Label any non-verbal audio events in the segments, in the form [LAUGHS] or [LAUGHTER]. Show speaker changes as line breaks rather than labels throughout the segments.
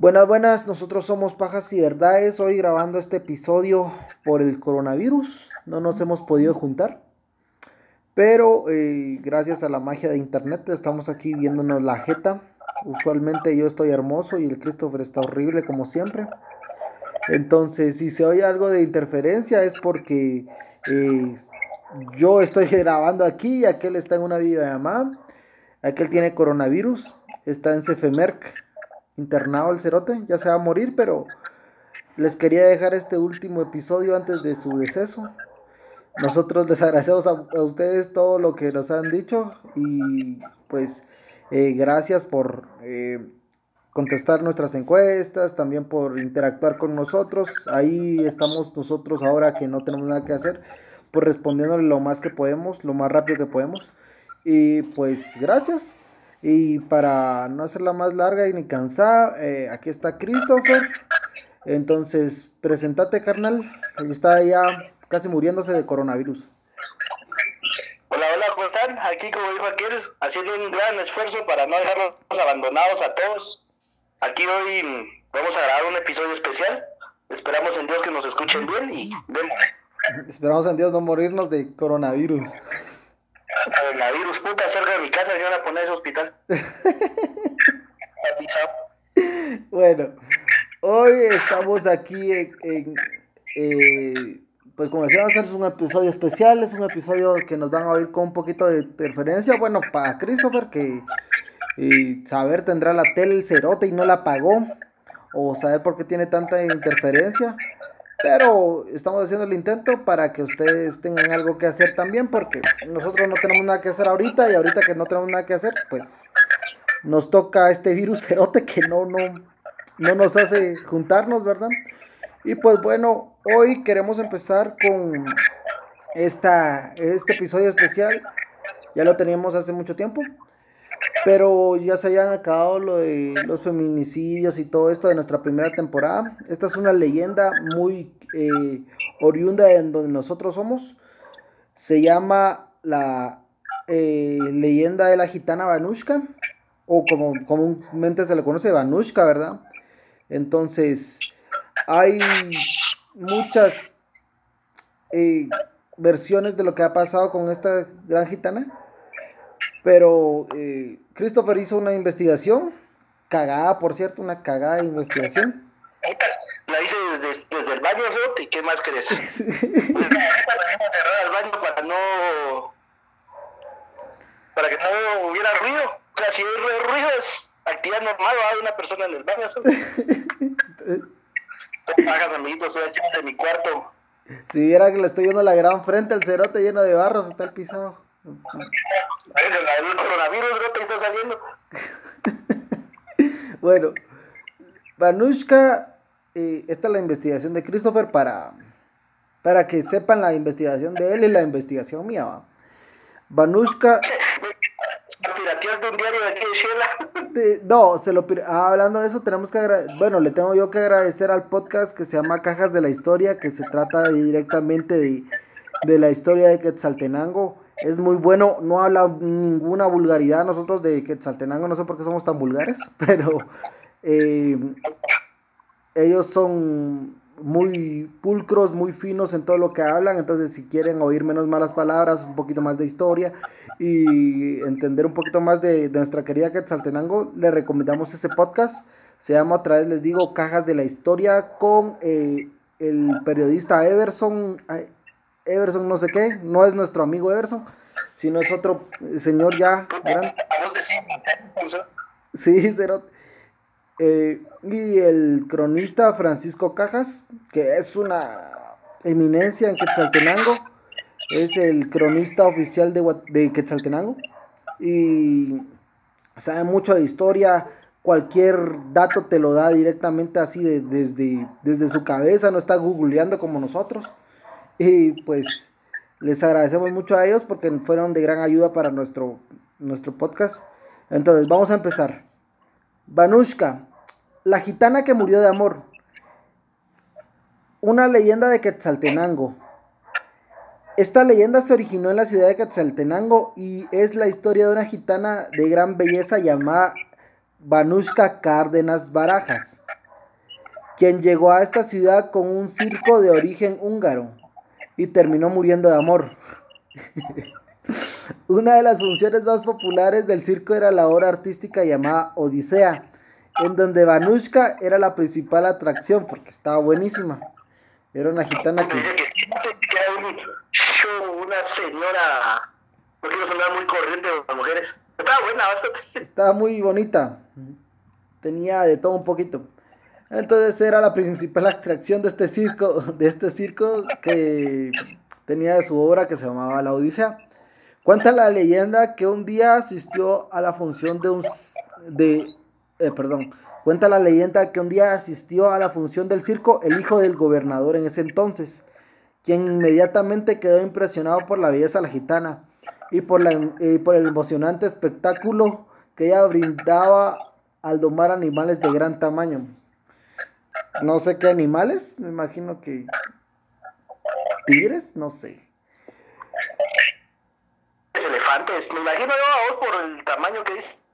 Buenas, buenas, nosotros somos Pajas y Verdades, hoy grabando este episodio por el coronavirus, no nos hemos podido juntar, pero eh, gracias a la magia de internet estamos aquí viéndonos la jeta, usualmente yo estoy hermoso y el Christopher está horrible como siempre, entonces si se oye algo de interferencia es porque eh, yo estoy [LAUGHS] grabando aquí y aquel está en una videollamada, aquel tiene coronavirus, está en CFMERC internado el cerote, ya se va a morir, pero les quería dejar este último episodio antes de su deceso. Nosotros les agradecemos a, ustedes todo lo que nos han dicho y pues eh, gracias por eh, contestar nuestras encuestas, también por interactuar con nosotros. Ahí estamos nosotros ahora que no tenemos nada que hacer, pues respondiéndole lo más que podemos, lo más rápido que podemos. Y pues gracias. Y para no hacerla más larga y ni cansada, eh, aquí está Christopher. Entonces, presentate, carnal. Ahí está ya casi muriéndose de coronavirus.
Hola, hola, ¿cómo están? Aquí, como dijo aquel, haciendo un gran esfuerzo para no dejarlos abandonados a todos. Aquí hoy vamos a grabar un episodio especial. Esperamos en Dios que nos escuchen bien y vemos.
Esperamos en Dios no morirnos de coronavirus
coronavirus, puta, cerca de mi casa y van a poner ese hospital.
bueno, hoy estamos aquí en, eh, pues como decíamos, es un episodio especial, es un episodio que nos van a oír con un poquito de interferencia. Bueno, para Christopher, que eh, saber tendrá la tele el cerote y no la pagó, o saber por qué tiene tanta interferencia. Pero estamos haciendo el intento para que ustedes tengan algo que hacer también, porque nosotros no tenemos nada que hacer ahorita y ahorita que no tenemos nada que hacer, pues nos toca este virus cerote que no, no, no nos hace juntarnos, ¿verdad? Y pues bueno, hoy queremos empezar con esta, este episodio especial. Ya lo teníamos hace mucho tiempo, pero ya se hayan acabado lo los feminicidios y todo esto de nuestra primera temporada. Esta es una leyenda muy eh, oriunda de donde nosotros somos. Se llama la eh, leyenda de la gitana Banushka, o como comúnmente se le conoce Banushka, ¿verdad? Entonces, hay muchas eh, versiones de lo que ha pasado con esta gran gitana pero eh, Christopher hizo una investigación, cagada, por cierto, una cagada de investigación.
La hice desde, desde el baño, ¿y qué más crees? [LAUGHS] cerrar el baño para no. para que no hubiera ruido. O sea, si hay ruido es actividad normal, hay una persona en el baño. [LAUGHS] pagas, amiguitos, echando de mi cuarto.
Si viera que le estoy viendo la gran frente, el cerote lleno de barros, está el pisado
el coronavirus no te está saliendo.
bueno, Vanushka, eh, esta es la investigación de Christopher para, para que sepan la investigación de él y la investigación mía. ¿va? Vanushka.
de un diario de aquí
de [LAUGHS] No, se lo ah, hablando de eso, tenemos que bueno, le tengo yo que agradecer al podcast que se llama Cajas de la Historia, que se trata directamente de, de la historia de Quetzaltenango es muy bueno, no habla ninguna vulgaridad nosotros de Quetzaltenango, no sé por qué somos tan vulgares, [LAUGHS] pero eh, ellos son muy pulcros, muy finos en todo lo que hablan, entonces si quieren oír menos malas palabras, un poquito más de historia y entender un poquito más de, nuestra querida Quetzaltenango, le recomendamos ese podcast, se llama otra vez, les digo, Cajas de la Historia con eh, el periodista Everson, Everson no sé qué, no es nuestro amigo Everson, sino es otro señor ya. Sí, [LAUGHS] Cerot. Eh, y el cronista Francisco Cajas, que es una eminencia en Quetzaltenango, es el cronista oficial de, de Quetzaltenango y sabe mucho de historia, cualquier dato te lo da directamente así desde, desde su cabeza, no está googleando como nosotros. Y pues les agradecemos mucho a ellos porque fueron de gran ayuda para nuestro, nuestro podcast. Entonces, vamos a empezar. Vanushka, la gitana que murió de amor. Una leyenda de Quetzaltenango. Esta leyenda se originó en la ciudad de Quetzaltenango y es la historia de una gitana de gran belleza llamada Vanushka Cárdenas Barajas. quien llegó a esta ciudad con un circo de origen húngaro y terminó muriendo de amor. [LAUGHS] Una de las funciones más populares del circo era la obra artística llamada Odisea, en donde Vanushka era la principal atracción porque estaba buenísima. Era una gitana que...
Era un show, una señora, no quiero sonar muy corriente de las mujeres. Estaba buena, bastante.
Estaba muy bonita. Tenía de todo un poquito. Entonces era la principal atracción de este circo, de este circo que tenía su obra que se llamaba La Odisea. Cuenta la leyenda que un día asistió a la función de un de eh, perdón, cuenta la leyenda que un día asistió a la función del circo el hijo del gobernador en ese entonces, quien inmediatamente quedó impresionado por la belleza de la gitana y por, la, y por el emocionante espectáculo que ella brindaba al domar animales de gran tamaño. No sé qué animales, me imagino que tigres, no sé.
Elefantes, me imagino yo a vos por el tamaño que es.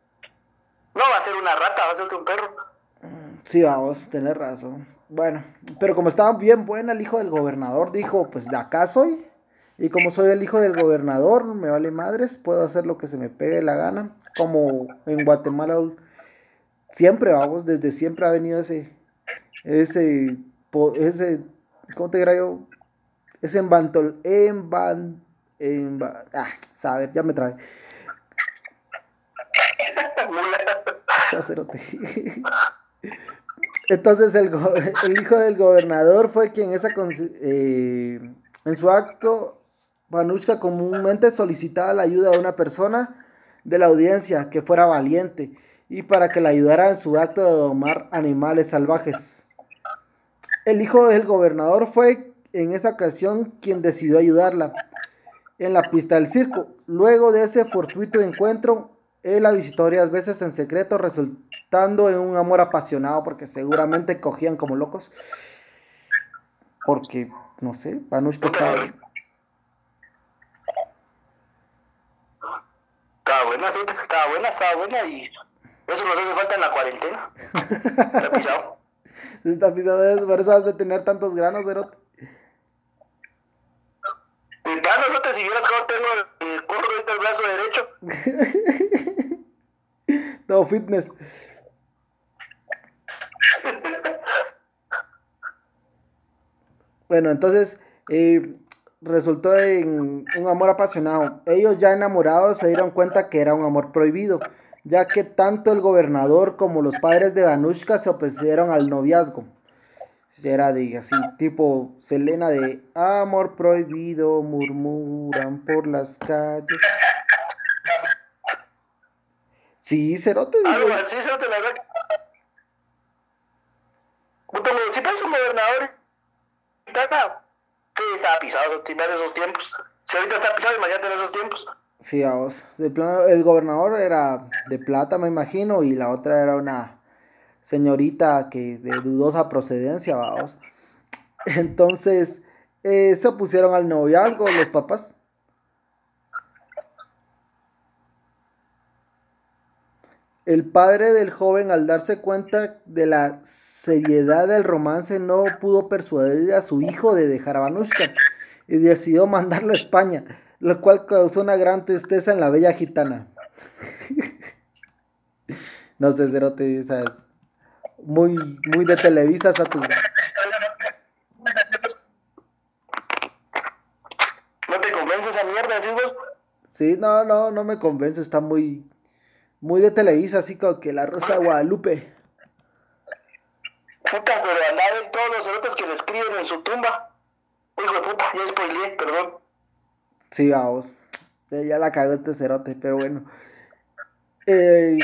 No va a ser una rata, va a ser un perro.
Sí, vamos, tener razón. Bueno, pero como estaba bien buena, el hijo del gobernador dijo, pues de acá soy. Y como soy el hijo del gobernador, me vale madres, puedo hacer lo que se me pegue la gana. Como en Guatemala siempre, vamos, desde siempre ha venido ese, ese, ese, ¿cómo te dirá yo? Ese embantol, emban, emba, ah, saber, ya me trae. [LAUGHS] Entonces el, el, hijo del gobernador fue quien esa, eh, en su acto, Vanushka comúnmente solicitaba la ayuda de una persona de la audiencia que fuera valiente y para que la ayudara en su acto de domar animales salvajes. El hijo del gobernador fue en esa ocasión quien decidió ayudarla en la pista del circo. Luego de ese fortuito encuentro, él la visitó varias veces en secreto, resultando en un amor apasionado, porque seguramente cogían como locos. Porque, no sé, Vanushka estaba...
Estaba buena, estaba buena, estaba buena y eso nos hace falta en la cuarentena. [LAUGHS]
Se está pisado, por eso has de tener tantos granos, Erote.
Granos, no te siguieras como tengo el curro ahorita el brazo derecho. [LAUGHS]
Todo fitness. Bueno, entonces eh, resultó en un amor apasionado. Ellos ya enamorados se dieron cuenta que era un amor prohibido, ya que tanto el gobernador como los padres de Danushka se opusieron al noviazgo. Era de así, tipo Selena de amor prohibido, murmuran por las calles. Sí, Cerote.
Algo así, Cerote, la verdad. Si pasa un gobernador, sí, estaba pisado, en esos tiempos. Si ahorita está pisado, imagínate en esos tiempos.
Sí, vamos. El gobernador era de plata, me imagino, y la otra era una señorita que de dudosa procedencia, vamos. [LAUGHS] Entonces, eh, se opusieron al noviazgo los papás. El padre del joven, al darse cuenta de la seriedad del romance, no pudo persuadir a su hijo de dejar a Vanushka y decidió mandarlo a España, lo cual causó una gran tristeza en la bella gitana. [LAUGHS] no sé, Cerote, sabes, muy, muy de Televisa tu...
¿No te convence esa mierda,
Sí, no, no, no me convence, está muy, muy de Televisa, así como que la Rosa Guadalupe.
Puta, pero andar en todos los cerotes que le escriben en su tumba. Hijo de puta, ya spoileé, perdón.
Sí, vamos. Ya la cagó este cerote, pero bueno. Eh,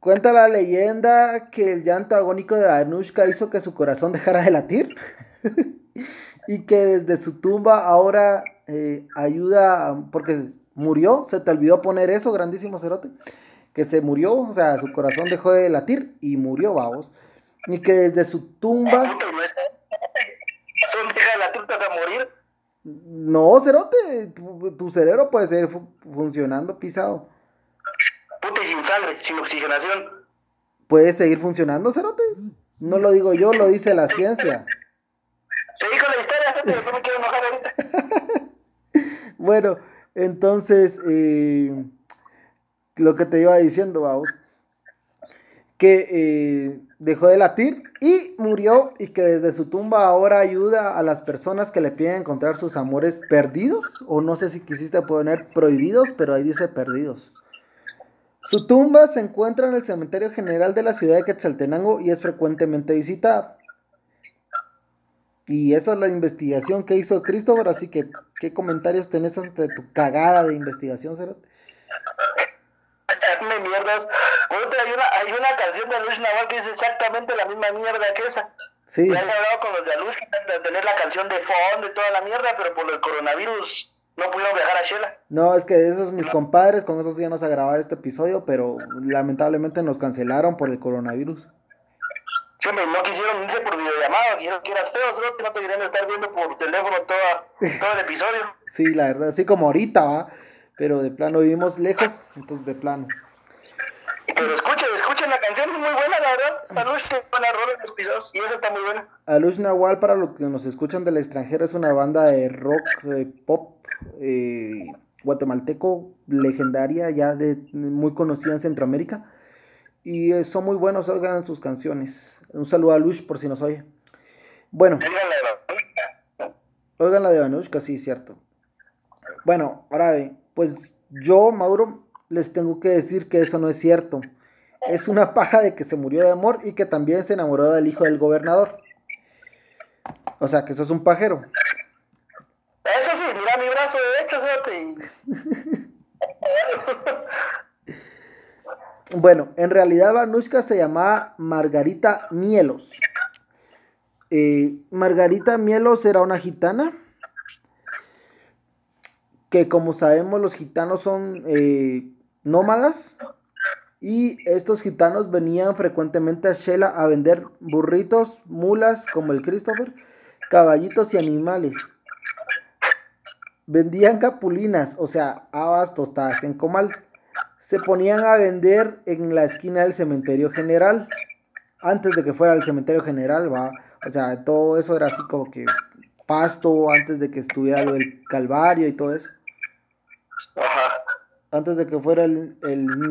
cuenta la leyenda que el llanto agónico de Anushka hizo que su corazón dejara de latir. [LAUGHS] y que desde su tumba ahora eh, ayuda, porque murió, se te olvidó poner eso, grandísimo cerote que se murió, o sea, su corazón dejó de latir y murió, vamos. Y que desde su tumba.
¿Son deja de latir a morir?
No, cerote, tu, cerebro puede seguir funcionando pisado.
Puta y sin sangre, sin oxigenación.
¿Puede seguir funcionando, cerote? No lo digo yo, lo dice la ciencia.
Seguí con la historia, gente, no me quiero enojar ahorita. [LAUGHS]
bueno, entonces, eh, lo que te iba diciendo, vamos, que eh, dejó de latir y murió y que desde su tumba ahora ayuda a las personas que le piden encontrar sus amores perdidos, o no sé si quisiste poner prohibidos, pero ahí dice perdidos. Su tumba se encuentra en el cementerio general de la ciudad de Quetzaltenango y es frecuentemente visitada. Y esa es la investigación que hizo Christopher, así que, ¿qué comentarios tenés ante tu cagada de investigación, Cerote?
Me mierdas. hay una, hay una canción de Luis Naval que dice exactamente la misma mierda que esa. Sí. Ya he hablado con los de Luz de tener la canción de fondo y toda la mierda, pero por el coronavirus no pudieron viajar a Shela.
No, es que esos mis compadres, con esos íbamos a grabar este episodio, pero lamentablemente nos cancelaron por el coronavirus.
Sí, no quisieron irse por videollamada, quisieron que eras feo, solo que no te querían estar viendo por teléfono toda, todo el episodio.
sí, la verdad, así como ahorita, va, pero de plano vivimos lejos, entonces de plano.
Pero escuchen, escuchen, la canción es muy buena, la verdad. Alush tiene buena rola en los episodios y esa está muy buena.
Alush Nahual, para los que nos escuchan del extranjero, es una banda de rock, eh, pop, eh, guatemalteco, legendaria, ya de muy conocida en Centroamérica. Y eh, son muy buenos, oigan sus canciones. Un saludo a Lush por si nos oye. Bueno. Oigan la de Vanushka, sí, cierto. Bueno, ahora pues yo, Mauro, les tengo que decir que eso no es cierto. Es una paja de que se murió de amor y que también se enamoró del hijo del gobernador. O sea, que eso es un pajero.
Eso sí, mira mi brazo de hecho, [LAUGHS]
Bueno, en realidad Vanushka se llamaba Margarita Mielos. Eh, Margarita Mielos era una gitana que como sabemos los gitanos son eh, nómadas y estos gitanos venían frecuentemente a Shela a vender burritos, mulas como el Christopher, caballitos y animales. Vendían capulinas, o sea, habas tostadas en comal se ponían a vender en la esquina del cementerio general. Antes de que fuera el cementerio general, va. O sea, todo eso era así como que pasto antes de que estuviera lo del Calvario y todo eso. Ajá. Antes de que fuera el,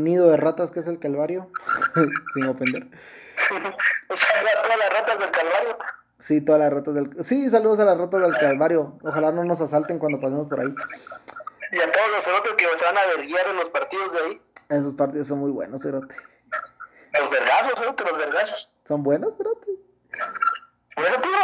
nido de ratas que es el Calvario, [LAUGHS] sin ofender. [LAUGHS]
o sea, todas las ratas del Calvario.
Sí, todas las ratas del... Sí, saludos a las ratas del Calvario. Ojalá no nos asalten cuando pasemos por ahí.
Y a todos los cerotes que se van a verguiar en los partidos de ahí.
Esos partidos son muy buenos, cerote.
Los vergazos, cerote, los vergazos.
¿Son buenos, cerote?
Bueno, tío.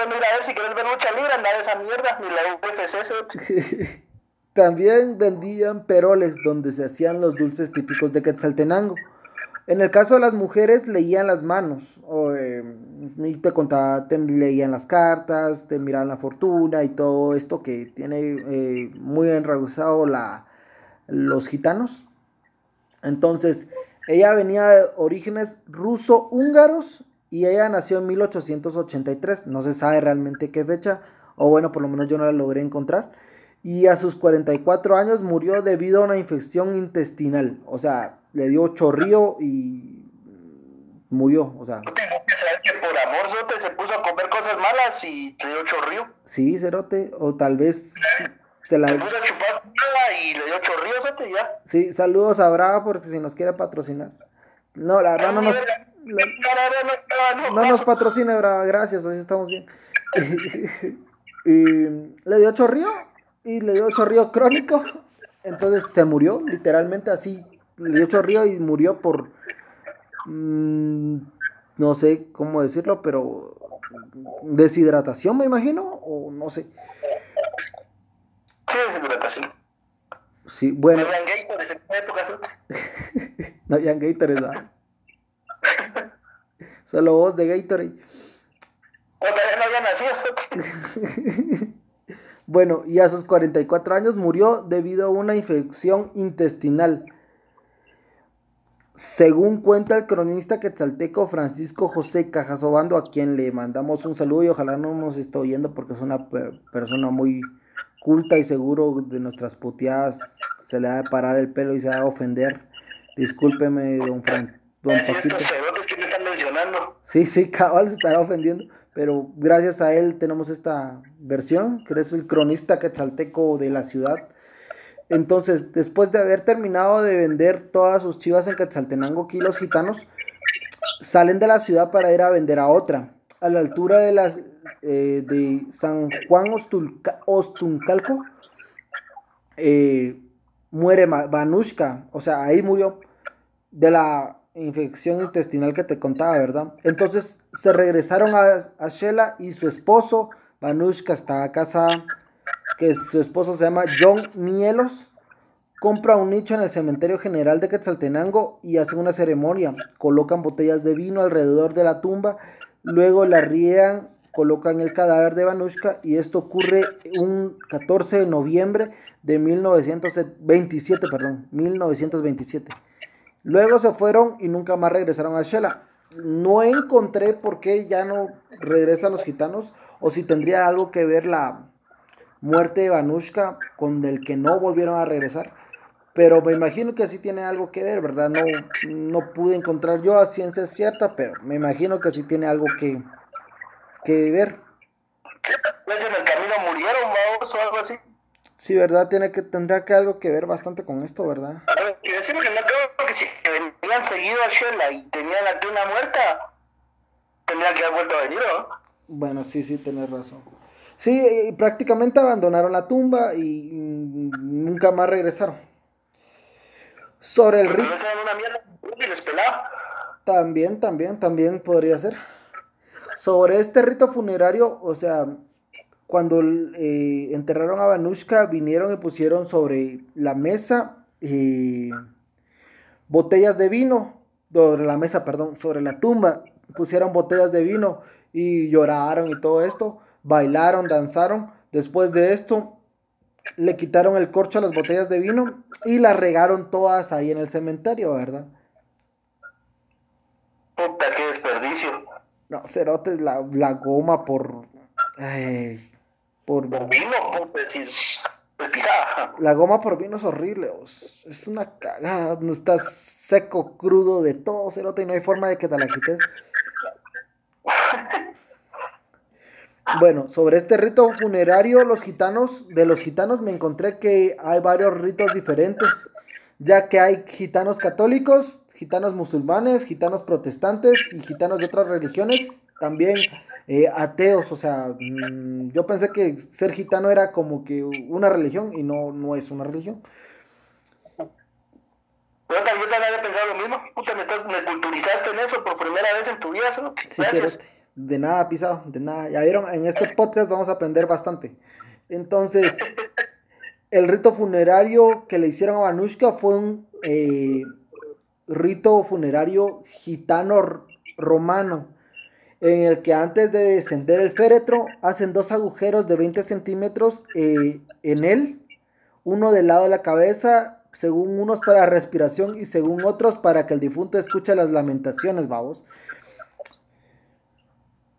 Bueno, mira, a ver si quieres ver mucha libre, anda de esa mierda, ni la UFC, cerote. [LAUGHS]
También vendían peroles donde se hacían los dulces típicos de Quetzaltenango. En el caso de las mujeres leían las manos, o, eh, y te contaba, te leían las cartas, te miraban la fortuna y todo esto que tiene eh, muy enraizado la, los gitanos. Entonces, ella venía de orígenes ruso-húngaros y ella nació en 1883, no se sabe realmente qué fecha, o bueno, por lo menos yo no la logré encontrar. Y a sus 44 años murió debido a una infección intestinal, o sea, le dio chorrío y murió, o sea.
que por amor Zote se puso a comer cosas malas y le dio chorrío.
Sí, Cerote, o tal vez se la...
Se puso a chupar nada y le dio chorrío, Zote, ya.
Sí, saludos a Brava porque si nos quiere patrocinar. No, la verdad no nos... no nos patrocina Brava, gracias, así estamos bien. [LAUGHS] y le dio chorrío y le dio chorrío crónico. Entonces se murió, literalmente así le dio chorrío y murió por, mm, no sé cómo decirlo, pero deshidratación me imagino, o no sé.
Sí, deshidratación.
Sí, bueno.
No habían Gators en época, [LAUGHS]
No habían. [LAUGHS] Solo vos de Gatorade.
O también no había nacido, [LAUGHS]
Bueno, y a sus 44 años murió debido a una infección intestinal. Según cuenta el cronista quetzalteco Francisco José Cajasobando, a quien le mandamos un saludo y ojalá no nos esté oyendo porque es una persona muy culta y seguro de nuestras puteadas se le ha de parar el pelo y se ha de ofender. Discúlpeme, don Fran. Don
Paquito. que me están mencionando emocionando.
Sí, sí, cabal se estará ofendiendo. Pero gracias a él tenemos esta versión, que es el cronista quetzalteco de la ciudad. Entonces, después de haber terminado de vender todas sus chivas en Quetzaltenango, aquí los gitanos salen de la ciudad para ir a vender a otra. A la altura de, las, eh, de San Juan Ostuncalco, eh, muere Vanushka, o sea, ahí murió de la infección intestinal que te contaba, ¿verdad? Entonces se regresaron a, a Shela y su esposo, Vanushka, está casada, que su esposo se llama John Mielos, compra un nicho en el cementerio general de Quetzaltenango y hacen una ceremonia. Colocan botellas de vino alrededor de la tumba, luego la rían, colocan el cadáver de Vanushka y esto ocurre un 14 de noviembre de 1927, perdón, 1927. Luego se fueron y nunca más regresaron a Shela. No encontré por qué ya no regresan los gitanos o si tendría algo que ver la muerte de Vanushka con el que no volvieron a regresar. Pero me imagino que sí tiene algo que ver, ¿verdad? No, no pude encontrar yo a ciencia cierta, pero me imagino que sí tiene algo que, que ver.
Pues en el camino murieron, vamos, o algo así.
Sí, ¿verdad? Tiene que, tendrá que algo que ver bastante con esto, ¿verdad?
A ver, que decimos que no creo que si venían seguido a Shela y tenían aquí una muerta, tendrían que haber vuelto a venir, ¿no?
Bueno, sí, sí, tenés razón. Sí, eh, prácticamente abandonaron la tumba y nunca más regresaron. Sobre el
rito. una mierda y les pelaba.
También, también, también podría ser. Sobre este rito funerario, o sea, cuando eh, enterraron a Vanushka, vinieron y pusieron sobre la mesa eh, botellas de vino, sobre la mesa, perdón, sobre la tumba, pusieron botellas de vino y lloraron y todo esto, bailaron, danzaron. Después de esto, le quitaron el corcho a las botellas de vino y las regaron todas ahí en el cementerio, ¿verdad?
Puta, qué desperdicio.
No, cerotes, la, la goma por... Ay,
por, vino,
La goma por vino es horrible, es una cagada, no estás seco, crudo de todo, cerote, y no hay forma de que te la quites. Bueno, sobre este rito funerario, los gitanos, de los gitanos me encontré que hay varios ritos diferentes, ya que hay gitanos católicos, gitanos musulmanes, gitanos protestantes y gitanos de otras religiones, también eh, ateos, o sea, mm, yo pensé que ser gitano era como que una religión y no, no es una religión.
Yo también había pensado lo mismo, puta, me, estás, me culturizaste en eso por primera vez en tu vida, ¿no?
Sí, de nada pisado, de nada. Ya vieron, en este [LAUGHS] podcast vamos a aprender bastante. Entonces, el rito funerario que le hicieron a Vanushka fue un eh, rito funerario gitano romano en el que antes de descender el féretro hacen dos agujeros de 20 centímetros eh, en él, uno del lado de la cabeza, según unos para respiración y según otros para que el difunto escuche las lamentaciones, vamos.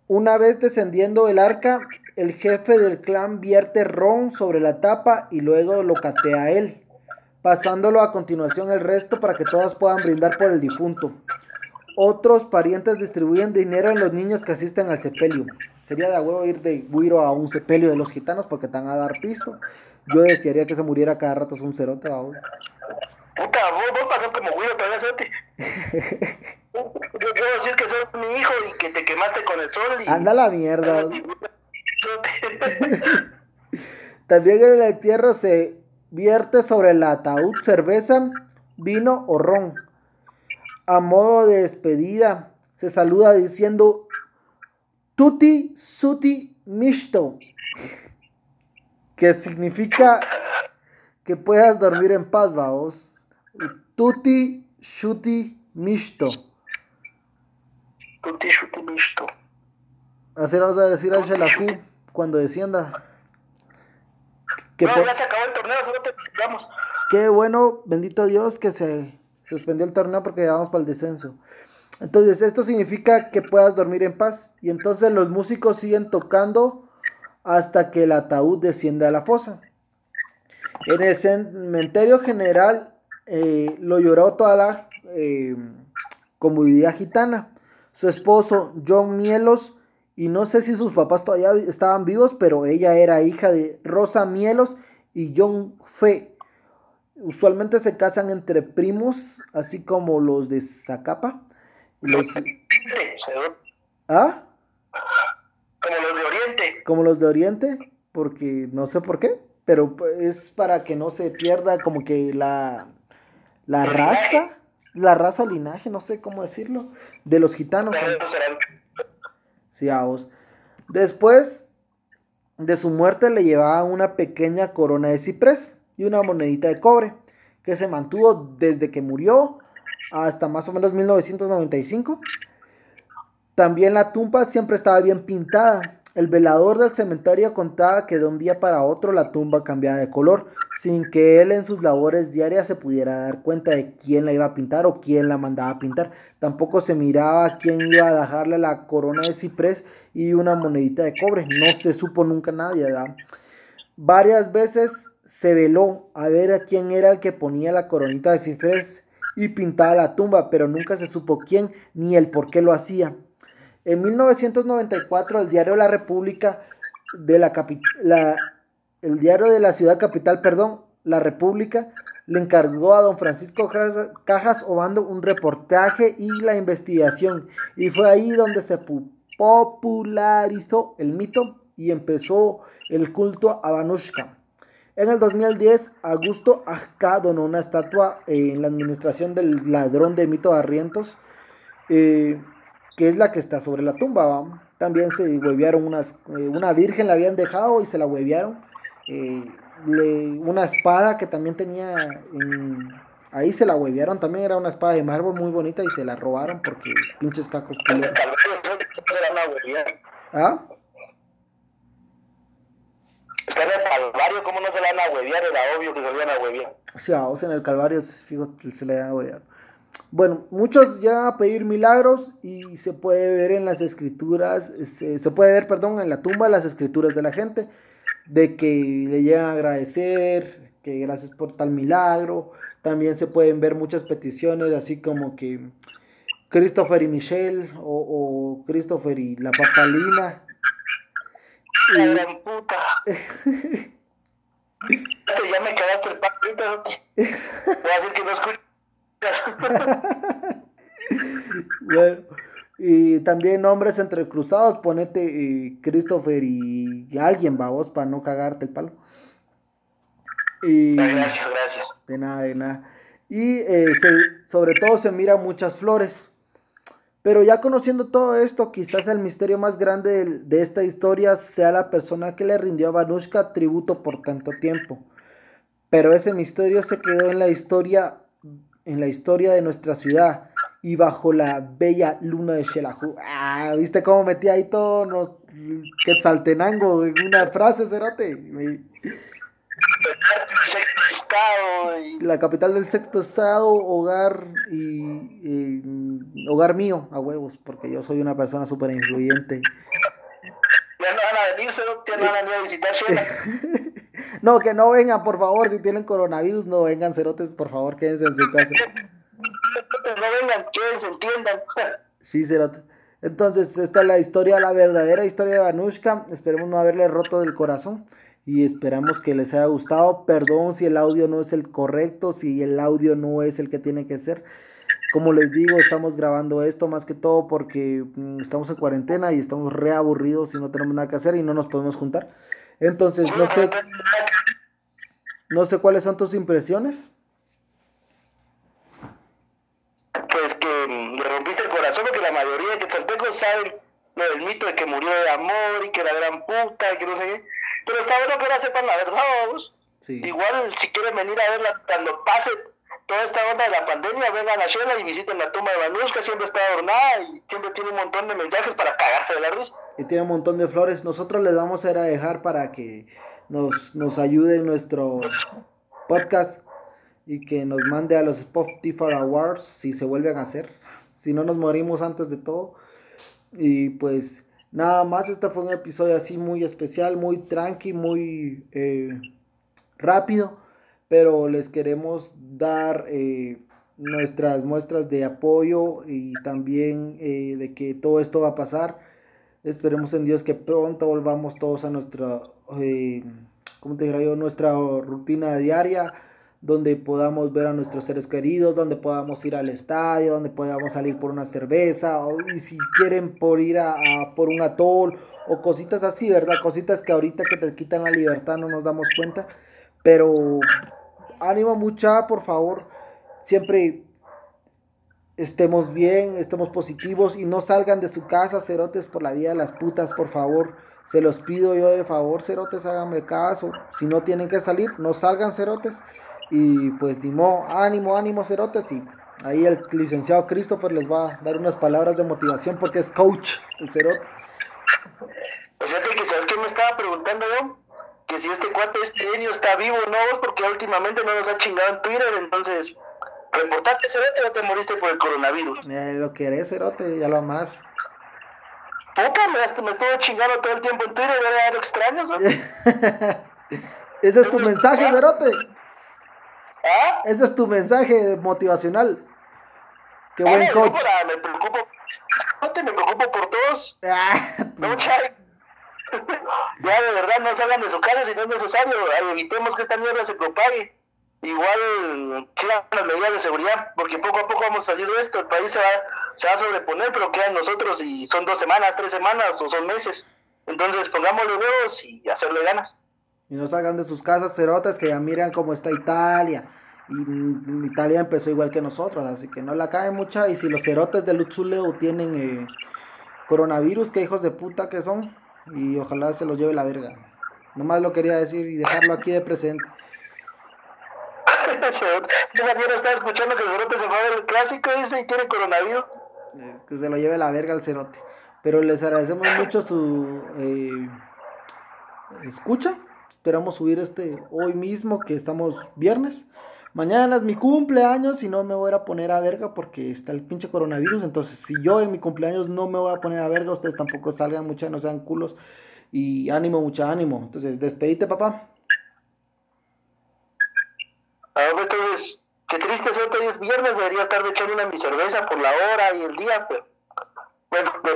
Una vez descendiendo el arca, el jefe del clan vierte ron sobre la tapa y luego lo catea a él, pasándolo a continuación el resto para que todas puedan brindar por el difunto. Otros parientes distribuyen dinero en los niños que asisten al sepelio. Sería de huevo ir de guiro a un sepelio de los gitanos porque están a dar pisto. Yo desearía que se muriera cada rato un cerote,
vos. Puta, vos, vos pasás como guiro todavía, cerote. yo quiero decir que sos mi hijo y que te quemaste con el sol. Y...
Anda la mierda. [LAUGHS] [LAUGHS] [LAUGHS] También en el entierro se vierte sobre el ataúd cerveza, vino o ron a modo de despedida, se saluda diciendo Tuti Suti Mishto, que significa que puedas dormir en paz, vamos. Tuti Shuti Mishto.
Tuti Shuti Mishto.
Así vamos a decir a Shelaku cuando descienda.
Que no, ya se acabó el torneo, solo te.
Qué bueno, bendito Dios, que se suspendió el torneo porque vamos para el descenso. Entonces, esto significa que puedas dormir en paz. Y entonces los músicos siguen tocando hasta que el ataúd desciende a la fosa. En el cementerio general eh, lo lloró toda la eh, comunidad gitana. su esposo John Mielos, y no sé si sus papás todavía estaban vivos, pero ella era hija de Rosa Mielos y John Fe. Usualmente se casan entre primos, así como los de Zacapa. Los...
¿Ah? Como los de Oriente.
Como los de Oriente, porque no sé por qué, pero es para que no se pierda como que la, la raza, la raza linaje, no sé cómo decirlo, de los gitanos. Sí, a vos. Después de su muerte le llevaban una pequeña corona de ciprés y una monedita de cobre que se mantuvo desde que murió hasta más o menos 1995. También la tumba siempre estaba bien pintada. El velador del cementerio contaba que de un día para otro la tumba cambiaba de color, sin que él en sus labores diarias se pudiera dar cuenta de quién la iba a pintar o quién la mandaba a pintar. Tampoco se miraba quién iba a dejarle la corona de ciprés y una monedita de cobre. No se supo nunca nadie. Varias veces se veló a ver a quién era el que ponía la coronita de ciprés y pintaba la tumba, pero nunca se supo quién ni el por qué lo hacía. En 1994 el diario La República de la, la el diario de la ciudad capital, perdón, La República le encargó a don Francisco Cajas Obando un reportaje y la investigación y fue ahí donde se popularizó el mito y empezó el culto a Vanushka. En el 2010, Augusto Ajka donó una estatua en la administración del ladrón de mito Barrientos. Eh, que es la que está sobre la tumba. También se huevearon unas, eh, una virgen la habían dejado y se la huevearon. Eh, una espada que también tenía, ahí se la huevearon, también era una espada de mármol muy bonita y se la robaron porque pinches cacos
¿Ah? Está en el Calvario, ¿cómo no se la van a huevear? Era obvio que se la iban a huevear.
Sí, a vos en el Calvario, fijo, se la iban a huevear. Bueno, muchos llegan a pedir milagros y se puede ver en las escrituras, se, puede ver, perdón, en la tumba las escrituras de la gente, de que le llegan a agradecer, que gracias por tal milagro. También se pueden ver muchas peticiones, así como que Christopher y Michelle, o, Christopher y la papalina.
La gran puta. [LAUGHS] ya me quedaste el papito. [LAUGHS] Voy a decir que no escucho.
bueno, y también nombres entrecruzados, ponete eh, Christopher y, alguien, vos, para no cagarte el palo.
Y, gracias, gracias.
De nada, de nada. Y eh, sobre todo se mira muchas flores. Pero ya conociendo todo esto, quizás el misterio más grande de, esta historia sea la persona que le rindió a Vanushka tributo por tanto tiempo. Pero ese misterio se quedó en la historia en la historia de nuestra ciudad y bajo la bella luna de Shelahu. Ah, ¿viste cómo metí ahí todo los Quetzaltenango en una frase, cerote? La capital del sexto estado, hogar y, hogar mío, a huevos, porque yo soy una persona súper influyente.
Ya no van a venir, cerote, no van a venir a visitar [LAUGHS]
No, que no vengan, por favor, si tienen coronavirus, no vengan, cerotes, por favor, quédense en su casa.
No vengan, quédense, entiendan.
Sí, cerotes. Entonces, esta es la historia, la verdadera historia de Vanushka. Esperemos no haberle roto del corazón y esperamos que les haya gustado. Perdón si el audio no es el correcto, si el audio no es el que tiene que ser. Como les digo, estamos grabando esto más que todo porque mm, estamos en cuarentena y estamos reaburridos y no tenemos nada que hacer y no nos podemos juntar. Entonces, no sé, no sé cuáles son tus impresiones.
Pues que le rompiste el corazón porque la mayoría de quetzaltecos saben lo del mito de que murió de amor y que la gran puta y que no sé qué. Pero está bueno que ahora sepan la verdad, vamos. Igual si quieren venir a verla cuando pase toda esta onda de la pandemia, vengan a Shela y visiten la tumba de Vanushka, siempre está adornada y siempre tiene un montón de mensajes para cagarse de la risa
y tiene un montón de flores. Nosotros les vamos a ir a dejar para que nos, nos ayude en nuestro podcast y que nos mande a los Spotify Awards si se vuelven a hacer. Si no nos morimos antes de todo. Y pues nada más, este fue un episodio así muy especial, muy tranqui, muy eh, rápido. Pero les queremos dar eh, nuestras muestras de apoyo y también eh, de que todo esto va a pasar. Esperemos en Dios que pronto volvamos todos a nuestra, ¿cómo te yo? Nuestra rutina diaria, donde podamos ver a nuestros seres queridos, donde podamos ir al estadio, donde podamos salir por una cerveza, o, y si quieren por ir a, por un atol, o cositas así, ¿verdad? Cositas que ahorita que te quitan la libertad no nos damos cuenta. Pero ánimo mucha, por favor, siempre estemos bien, estemos positivos y no salgan de su casa, cerotes, por la vida de las putas, por favor. Se los pido yo de favor, cerotes, háganme caso. Si no tienen que salir, no salgan, cerotes. Y pues, dimo, ánimo, ánimo, cerotes. Y ahí el licenciado Christopher les va a dar unas palabras de motivación porque es coach, el cerote.
Fíjate que, ¿sabes qué me estaba preguntando yo? Que si este cuate, este genio está vivo o no, porque últimamente no nos ha chingado en Twitter, entonces ¿Reportaste, Cerote, o te moriste por el coronavirus?
Eh, lo querés, Cerote, ya lo más.
Puta, me, me estuvo chingando todo el tiempo en Twitter, era algo extraño, ¿no? [LAUGHS]
Ese es tu mensaje, Cerote. ¿Ah? Ese es tu mensaje motivacional. Qué buen
ah, coach. me preocupo, me preocupo por todos. Ah, [LAUGHS] no, chay. [LAUGHS] ya de verdad no salgan de su casa si no es necesario. Evitemos que esta mierda se propague igual sigan las medidas de seguridad, porque poco a poco vamos a salir de esto, el país se va, se va a sobreponer, pero quedan nosotros y son dos semanas, tres semanas o son meses. Entonces pongámosle huevos y hacerle ganas.
Y no salgan de sus casas cerotas que ya miran cómo está Italia. Y Italia empezó igual que nosotros, así que no la cae mucha. Y si los cerotes de Lutzuleu tienen eh, coronavirus, qué hijos de puta que son. Y ojalá se los lleve la verga. Nomás lo quería decir y dejarlo aquí de presente. [LAUGHS]
Yo también estaba escuchando que el cerote se fue del clásico, dice, y tiene coronavirus.
que se lo lleve la verga al cerote. Pero les agradecemos mucho su eh, escucha. Esperamos subir este hoy mismo, que estamos viernes. Mañana es mi cumpleaños y no me voy a poner a verga porque está el pinche coronavirus. Entonces, si yo en mi cumpleaños no me voy a poner a verga, ustedes tampoco salgan mucha, no sean culos. Y ánimo, mucha ánimo. Entonces, despedite, papá.
Ahora entonces, qué triste ser hoy es viernes, debería estar echando una mi cerveza por la hora y el día, pero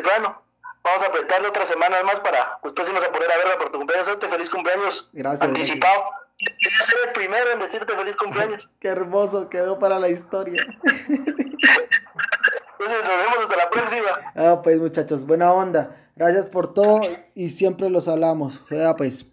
bueno. Vamos a apretarle otras semanas más para después irnos a poner a verla por tu cumpleaños. Feliz cumpleaños
gracias,
anticipado. Quería ser el primero en decirte feliz cumpleaños. [LAUGHS]
Qué hermoso, quedó para la historia. [LAUGHS]
Entonces nos vemos hasta la próxima.
Ah, pues muchachos, buena onda. Gracias por todo y siempre los hablamos. Ya pues.